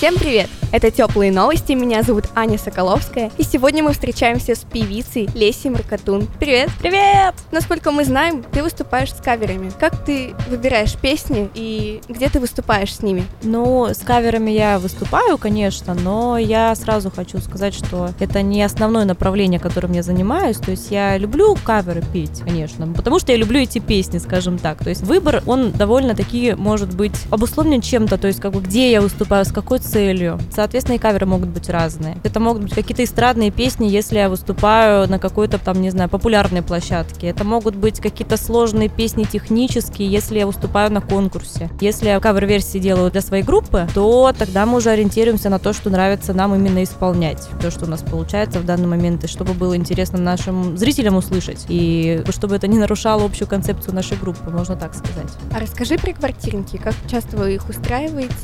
Всем привет! Это «Теплые новости», меня зовут Аня Соколовская, и сегодня мы встречаемся с певицей Лесей Маркатун. Привет! Привет! Насколько мы знаем, ты выступаешь с каверами. Как ты выбираешь песни и где ты выступаешь с ними? Ну, с каверами я выступаю, конечно, но я сразу хочу сказать, что это не основное направление, которым я занимаюсь. То есть я люблю каверы петь, конечно, потому что я люблю эти песни, скажем так. То есть выбор, он довольно-таки может быть обусловлен чем-то, то есть как бы где я выступаю, с какой целью. Соответственно, и каверы могут быть разные. Это могут быть какие-то эстрадные песни, если я выступаю на какой-то там, не знаю, популярной площадке. Это могут быть какие-то сложные песни технические, если я выступаю на конкурсе. Если я кавер-версии делаю для своей группы, то тогда мы уже ориентируемся на то, что нравится нам именно исполнять. То, что у нас получается в данный момент, и чтобы было интересно нашим зрителям услышать. И чтобы это не нарушало общую концепцию нашей группы, можно так сказать. А расскажи про квартирники, как часто вы их устраиваете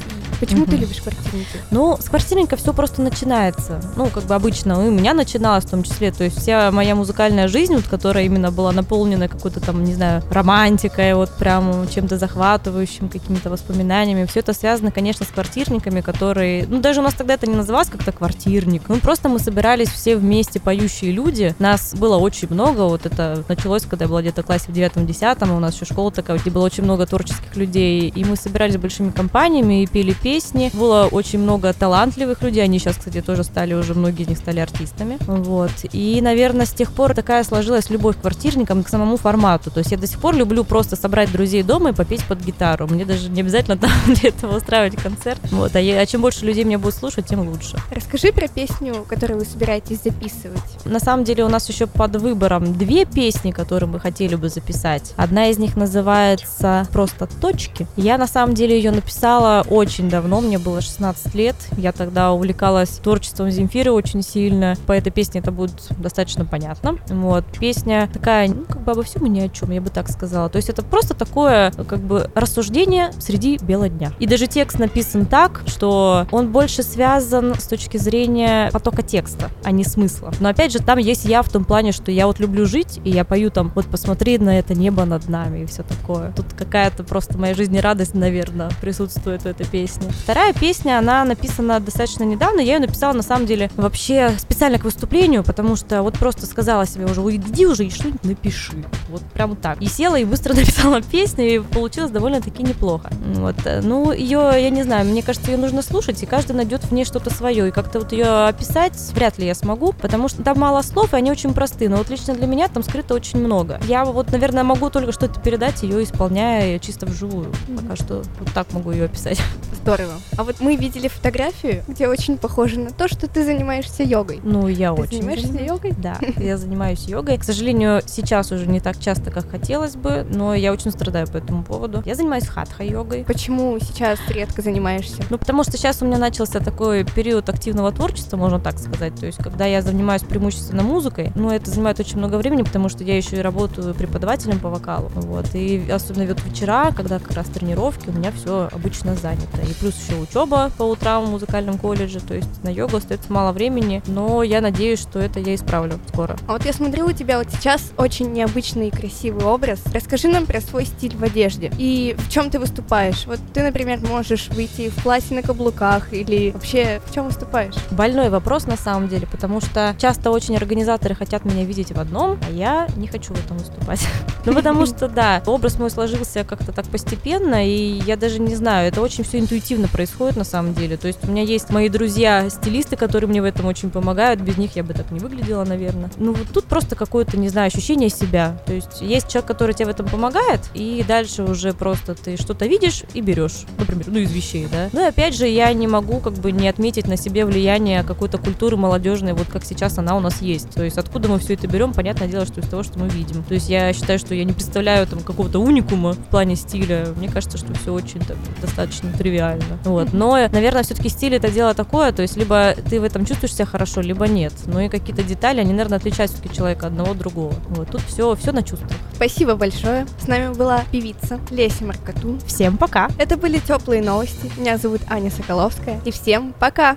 Почему mm-hmm. ты любишь квартирники? Ну, с квартирника все просто начинается. Ну, как бы обычно, у меня начиналось в том числе. То есть вся моя музыкальная жизнь, вот, которая именно была наполнена какой-то там, не знаю, романтикой, вот прям чем-то захватывающим, какими-то воспоминаниями. Все это связано, конечно, с квартирниками, которые... Ну, даже у нас тогда это не называлось как-то квартирник. Ну, просто мы собирались все вместе поющие люди. Нас было очень много. Вот это началось, когда я была где-то в классе в девятом-десятом. У нас еще школа такая, где было очень много творческих людей. И мы собирались большими компаниями и пели песни. Было очень много талантливых людей. Они сейчас, кстати, тоже стали уже, многие из них стали артистами. Вот. И, наверное, с тех пор такая сложилась любовь к квартирникам к самому формату. То есть я до сих пор люблю просто собрать друзей дома и попеть под гитару. Мне даже не обязательно там для этого устраивать концерт. Вот. А, я, а чем больше людей меня будут слушать, тем лучше. Расскажи про песню, которую вы собираетесь записывать. На самом деле у нас еще под выбором две песни, которые мы хотели бы записать. Одна из них называется просто «Точки». Я на самом деле ее написала очень давно, мне было 16 лет. Я тогда увлекалась творчеством Земфиры очень сильно. По этой песне это будет достаточно понятно. Вот. Песня такая, ну, как бы обо всем и ни о чем, я бы так сказала. То есть это просто такое, как бы, рассуждение среди бела дня. И даже текст написан так, что он больше связан с точки зрения потока текста, а не смысла. Но опять же, там есть я в том плане, что я вот люблю жить, и я пою там, вот посмотри на это небо над нами и все такое. Тут какая-то просто моя жизнерадость, наверное, присутствует в этой песне песни. Вторая песня, она написана достаточно недавно. Я ее написала, на самом деле, вообще специально к выступлению, потому что вот просто сказала себе уже, иди уже и что-нибудь напиши. Вот прям так. И села и быстро написала песню, и получилось довольно-таки неплохо. Вот. Ну, ее, я не знаю, мне кажется, ее нужно слушать, и каждый найдет в ней что-то свое. И как-то вот ее описать вряд ли я смогу, потому что там мало слов, и они очень простые. Но вот лично для меня там скрыто очень много. Я вот, наверное, могу только что-то передать, ее исполняя чисто вживую. Пока что вот так могу ее описать. Здорово. А вот мы видели фотографию, где очень похоже на то, что ты занимаешься йогой. Ну, я ты очень. занимаешься занимаюсь. йогой? Да, я занимаюсь йогой. К сожалению, сейчас уже не так часто, как хотелось бы, но я очень страдаю по этому поводу. Я занимаюсь хатха-йогой. Почему сейчас редко занимаешься? Ну, потому что сейчас у меня начался такой период активного творчества, можно так сказать. То есть, когда я занимаюсь преимущественно музыкой, ну, это занимает очень много времени, потому что я еще и работаю преподавателем по вокалу. Вот. И особенно вот вечера, когда как раз тренировки, у меня все обычно занято. И плюс еще учеба по утрам в музыкальном колледже, то есть на йогу остается мало времени, но я надеюсь, что это я исправлю скоро. А вот я смотрю, у тебя вот сейчас очень необычный и красивый образ. Расскажи нам про свой стиль в одежде и в чем ты выступаешь. Вот ты, например, можешь выйти в платье на каблуках или вообще в чем выступаешь? Больной вопрос на самом деле, потому что часто очень организаторы хотят меня видеть в одном, а я не хочу в этом выступать. Ну потому что, да, образ мой сложился как-то так постепенно, и я даже не знаю, это очень все интуитивно происходит на самом деле. То есть у меня есть мои друзья-стилисты, которые мне в этом очень помогают. Без них я бы так не выглядела, наверное. Ну вот тут просто какое-то, не знаю, ощущение себя. То есть есть человек, который тебе в этом помогает, и дальше уже просто ты что-то видишь и берешь. Например, ну из вещей, да. Ну и опять же, я не могу как бы не отметить на себе влияние какой-то культуры молодежной, вот как сейчас она у нас есть. То есть откуда мы все это берем, понятное дело, что из того, что мы видим. То есть я считаю, что я не представляю там какого-то уникума в плане стиля. Мне кажется, что все очень так, достаточно тривиально правильно. Вот. Но, наверное, все-таки стиль это дело такое, то есть либо ты в этом чувствуешь себя хорошо, либо нет. Ну и какие-то детали, они, наверное, отличают все-таки человека одного от другого. Вот. Тут все, все на чувствах. Спасибо большое. С нами была певица Леся Маркатун. Всем пока. Это были теплые новости. Меня зовут Аня Соколовская. И всем пока.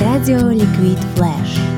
Радио Ликвид Флэш.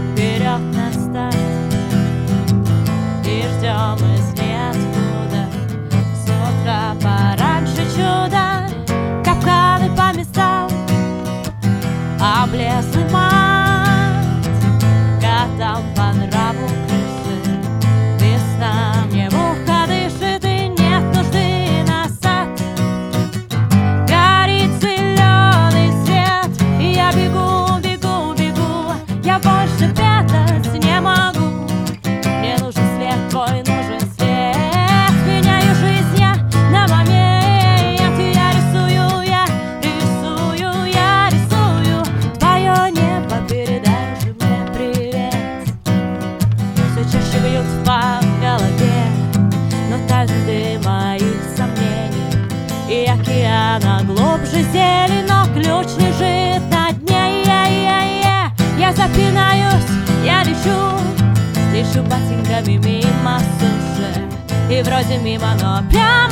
Поляна глубже зелена, ключ лежит на дне. Я, я, я, я запинаюсь, я лечу Лечу ботинками мимо суши. И вроде мимо, но прямо